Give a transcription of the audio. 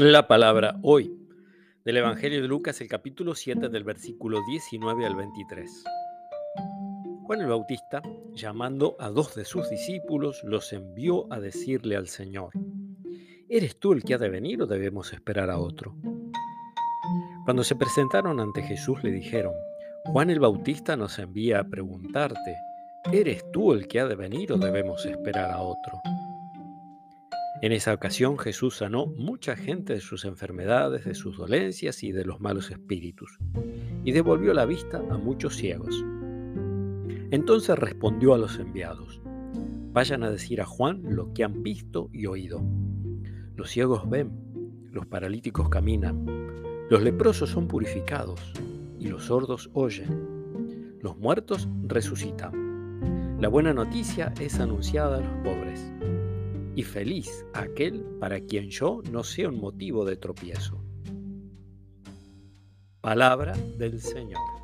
La palabra hoy del Evangelio de Lucas, el capítulo 7 del versículo 19 al 23. Juan el Bautista, llamando a dos de sus discípulos, los envió a decirle al Señor, ¿eres tú el que ha de venir o debemos esperar a otro? Cuando se presentaron ante Jesús le dijeron, Juan el Bautista nos envía a preguntarte, ¿eres tú el que ha de venir o debemos esperar a otro? En esa ocasión Jesús sanó mucha gente de sus enfermedades, de sus dolencias y de los malos espíritus, y devolvió la vista a muchos ciegos. Entonces respondió a los enviados, vayan a decir a Juan lo que han visto y oído. Los ciegos ven, los paralíticos caminan, los leprosos son purificados y los sordos oyen, los muertos resucitan. La buena noticia es anunciada a los pobres y feliz aquel para quien yo no sea un motivo de tropiezo. Palabra del Señor.